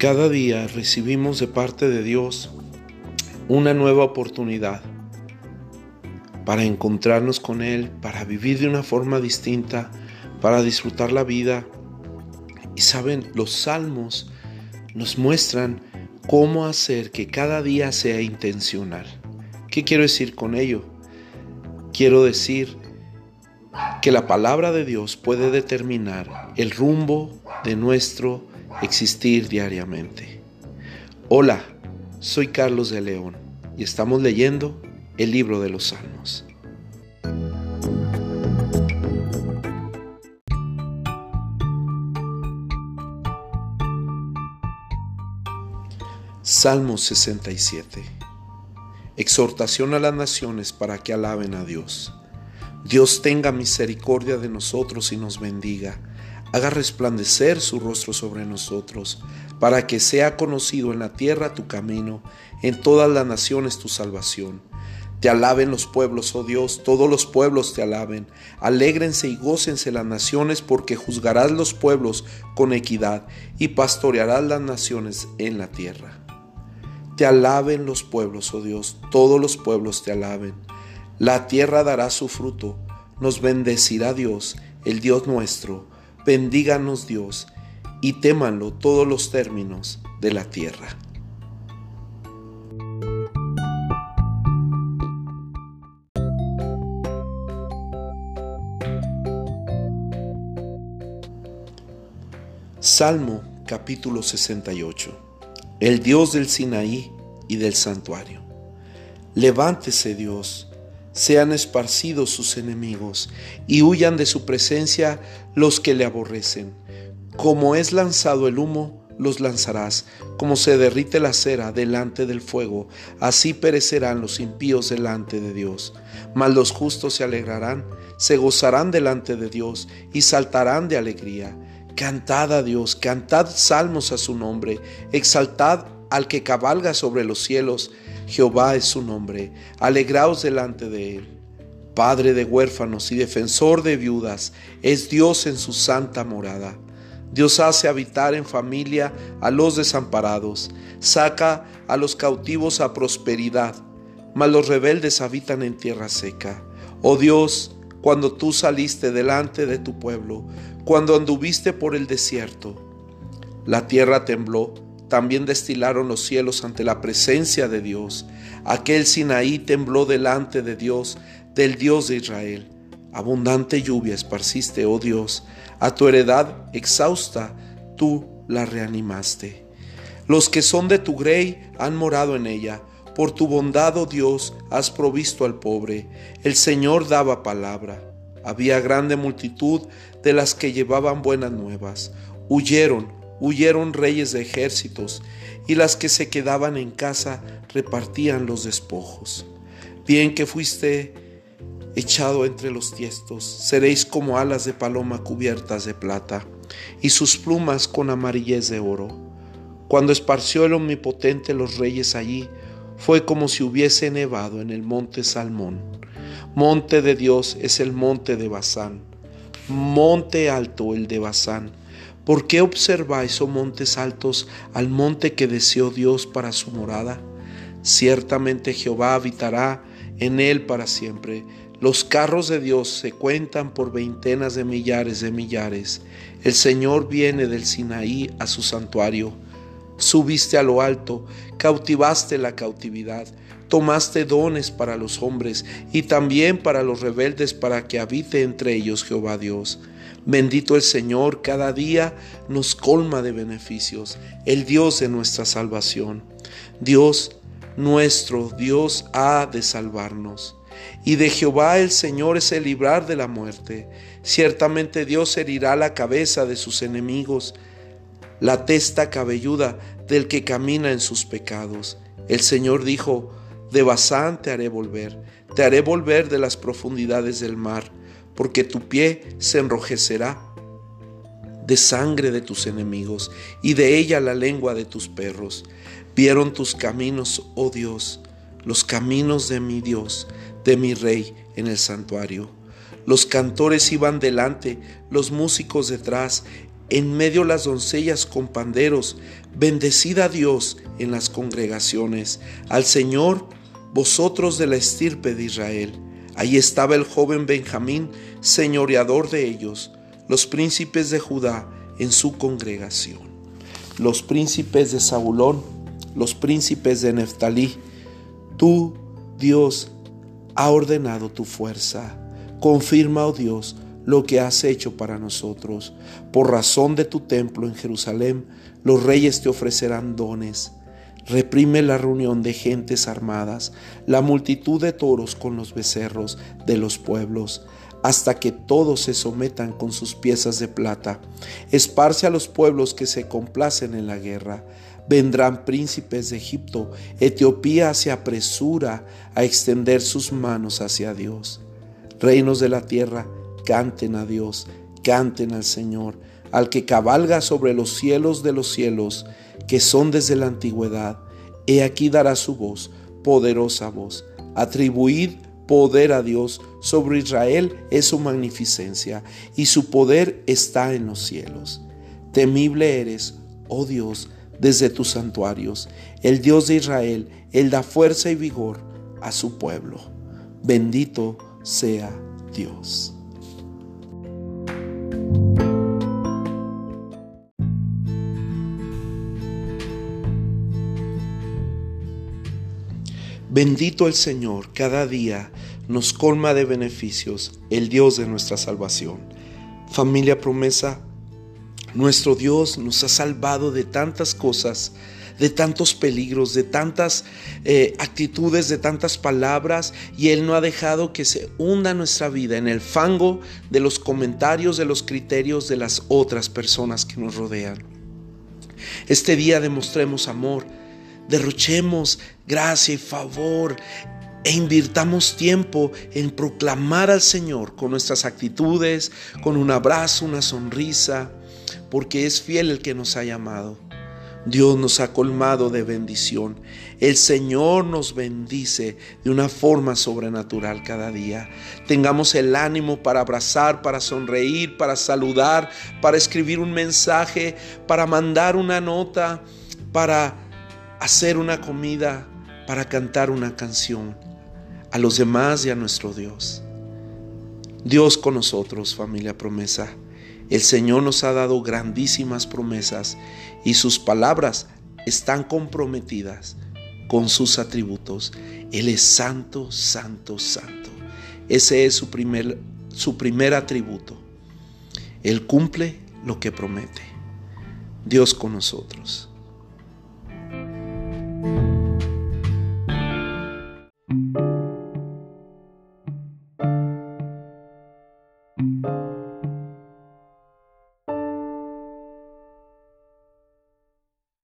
Cada día recibimos de parte de Dios una nueva oportunidad para encontrarnos con Él, para vivir de una forma distinta, para disfrutar la vida. Y saben, los salmos nos muestran cómo hacer que cada día sea intencional. ¿Qué quiero decir con ello? Quiero decir que la palabra de Dios puede determinar el rumbo de nuestro existir diariamente. Hola, soy Carlos de León y estamos leyendo el libro de los Salmos. Salmo 67 Exhortación a las naciones para que alaben a Dios. Dios tenga misericordia de nosotros y nos bendiga. Haga resplandecer su rostro sobre nosotros, para que sea conocido en la tierra tu camino, en todas las naciones tu salvación. Te alaben los pueblos, oh Dios, todos los pueblos te alaben. Alégrense y gócense las naciones, porque juzgarás los pueblos con equidad y pastorearás las naciones en la tierra. Te alaben los pueblos, oh Dios, todos los pueblos te alaben. La tierra dará su fruto, nos bendecirá Dios, el Dios nuestro. Bendíganos Dios, y témanlo todos los términos de la tierra. Salmo capítulo 68 el Dios del Sinaí y del santuario. Levántese Dios, sean esparcidos sus enemigos, y huyan de su presencia los que le aborrecen. Como es lanzado el humo, los lanzarás, como se derrite la cera delante del fuego, así perecerán los impíos delante de Dios. Mas los justos se alegrarán, se gozarán delante de Dios y saltarán de alegría Cantad a Dios, cantad salmos a su nombre, exaltad al que cabalga sobre los cielos, Jehová es su nombre, alegraos delante de él. Padre de huérfanos y defensor de viudas, es Dios en su santa morada. Dios hace habitar en familia a los desamparados, saca a los cautivos a prosperidad, mas los rebeldes habitan en tierra seca. Oh Dios, cuando tú saliste delante de tu pueblo, cuando anduviste por el desierto. La tierra tembló, también destilaron los cielos ante la presencia de Dios. Aquel Sinaí tembló delante de Dios, del Dios de Israel. Abundante lluvia esparciste, oh Dios, a tu heredad exhausta tú la reanimaste. Los que son de tu grey han morado en ella por tu bondad, oh Dios, has provisto al pobre. El Señor daba palabra. Había grande multitud de las que llevaban buenas nuevas. Huyeron, huyeron reyes de ejércitos, y las que se quedaban en casa repartían los despojos. Bien que fuiste echado entre los tiestos, seréis como alas de paloma cubiertas de plata, y sus plumas con amarillez de oro. Cuando esparció el Omnipotente los reyes allí, fue como si hubiese nevado en el monte Salmón. Monte de Dios es el monte de Bazán, monte alto el de Bazán. ¿Por qué observáis, oh montes altos, al monte que deseó Dios para su morada? Ciertamente Jehová habitará en él para siempre. Los carros de Dios se cuentan por veintenas de millares de millares. El Señor viene del Sinaí a su santuario subiste a lo alto, cautivaste la cautividad, tomaste dones para los hombres y también para los rebeldes para que habite entre ellos Jehová Dios. Bendito el Señor, cada día nos colma de beneficios, el Dios de nuestra salvación. Dios nuestro, Dios ha de salvarnos. Y de Jehová el Señor es el librar de la muerte. Ciertamente Dios herirá la cabeza de sus enemigos la testa cabelluda del que camina en sus pecados. El Señor dijo, de Basán te haré volver, te haré volver de las profundidades del mar, porque tu pie se enrojecerá de sangre de tus enemigos y de ella la lengua de tus perros. Vieron tus caminos, oh Dios, los caminos de mi Dios, de mi Rey en el santuario. Los cantores iban delante, los músicos detrás, en medio las doncellas con panderos, bendecid a Dios en las congregaciones, al Señor, vosotros de la estirpe de Israel. Ahí estaba el joven Benjamín, señoreador de ellos, los príncipes de Judá en su congregación, los príncipes de Zabulón, los príncipes de Neftalí. Tú, Dios, ha ordenado tu fuerza. Confirma, oh Dios, lo que has hecho para nosotros. Por razón de tu templo en Jerusalén, los reyes te ofrecerán dones. Reprime la reunión de gentes armadas, la multitud de toros con los becerros de los pueblos, hasta que todos se sometan con sus piezas de plata. Esparce a los pueblos que se complacen en la guerra. Vendrán príncipes de Egipto. Etiopía se apresura a extender sus manos hacia Dios. Reinos de la tierra, canten a Dios, canten al Señor, al que cabalga sobre los cielos de los cielos, que son desde la antigüedad. He aquí dará su voz, poderosa voz. Atribuid poder a Dios, sobre Israel es su magnificencia, y su poder está en los cielos. Temible eres, oh Dios, desde tus santuarios. El Dios de Israel, Él da fuerza y vigor a su pueblo. Bendito sea Dios. Bendito el Señor, cada día nos colma de beneficios, el Dios de nuestra salvación. Familia promesa, nuestro Dios nos ha salvado de tantas cosas, de tantos peligros, de tantas eh, actitudes, de tantas palabras, y Él no ha dejado que se hunda nuestra vida en el fango de los comentarios, de los criterios de las otras personas que nos rodean. Este día demostremos amor, derrochemos gracia y favor e invirtamos tiempo en proclamar al Señor con nuestras actitudes, con un abrazo, una sonrisa, porque es fiel el que nos ha llamado. Dios nos ha colmado de bendición. El Señor nos bendice de una forma sobrenatural cada día. Tengamos el ánimo para abrazar, para sonreír, para saludar, para escribir un mensaje, para mandar una nota, para hacer una comida, para cantar una canción a los demás y a nuestro Dios. Dios con nosotros, familia promesa. El Señor nos ha dado grandísimas promesas y sus palabras están comprometidas con sus atributos. Él es santo, santo, santo. Ese es su primer, su primer atributo. Él cumple lo que promete. Dios con nosotros.